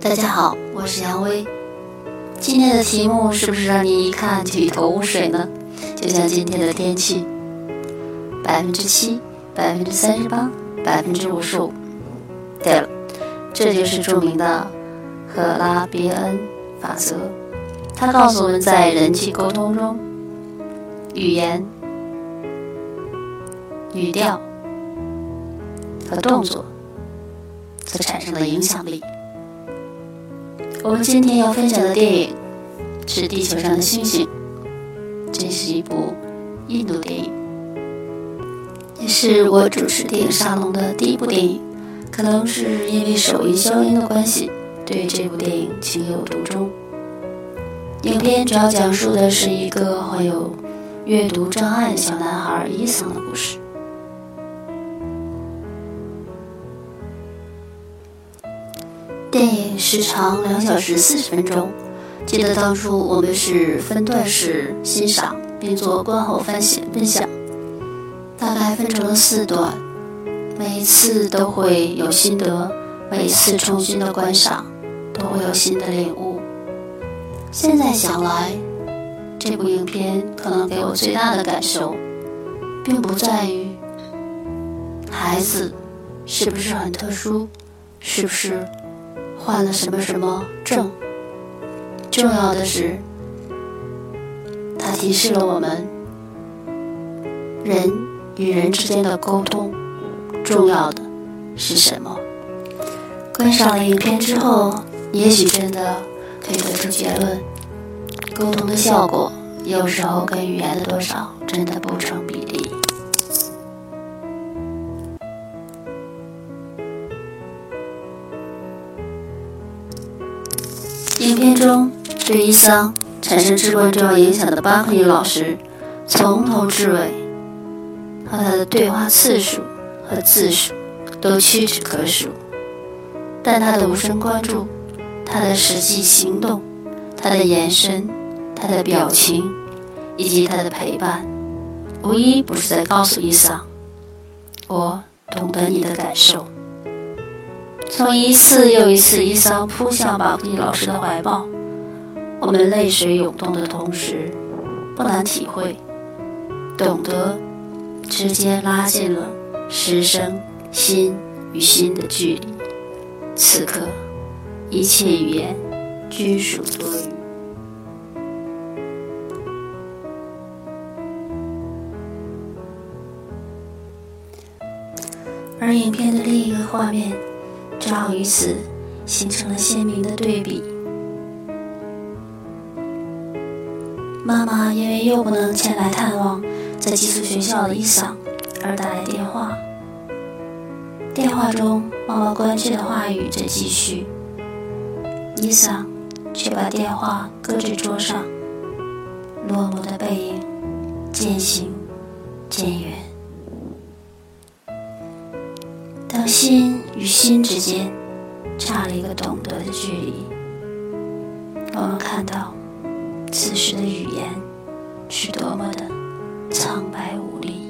大家好，我是杨威。今天的题目是不是让你一看就一头雾水呢？就像今天的天气，百分之七、百分之三十八、百分之五十五。对了，这就是著名的赫拉别恩法则。它告诉我们在人际沟通中，语言、语调和动作所产生的影响力。我们今天要分享的电影是《地球上的星星》，这是一部印度电影，也是我主持电影沙龙的第一部电影。可能是因为首映消音的关系，对这部电影情有独钟。影片主要讲述的是一个患有阅读障碍的小男孩伊桑的故事。电影时长两小时四十分钟，记得当初我们是分段式欣赏，并做观后分享分享，大概分成了四段，每一次都会有心得，每一次重新的观赏都会有新的领悟。现在想来，这部影片可能给我最大的感受，并不在于孩子是不是很特殊，是不是。患了什么什么症？重要的是，它提示了我们人与人之间的沟通重要的是什么。观赏了影片之后，也许真的可以得出结论：沟通的效果有时候跟语言的多少真的不成影片中对伊桑产生至关重要影响的巴克利老师，从头至尾和他的对话次数和字数都屈指可数，但他的无声关注、他的实际行动、他的眼神、他的表情以及他的陪伴，无一不是在告诉伊桑：“我懂得你的感受。”从一次又一次伊桑扑向巴克利老师的怀抱，我们泪水涌动的同时，不难体会，懂得直接拉近了师生心与心的距离。此刻，一切语言均属多余。而影片的另一个画面。正好与此形成了鲜明的对比。妈妈因为又不能前来探望在寄宿学校的伊桑，而打来电话。电话中，妈妈关切的话语在继续，伊桑却把电话搁置桌上，落寞的背影渐行渐远。心与心之间差了一个懂得的距离，我们看到此时的语言是多么的苍白无力。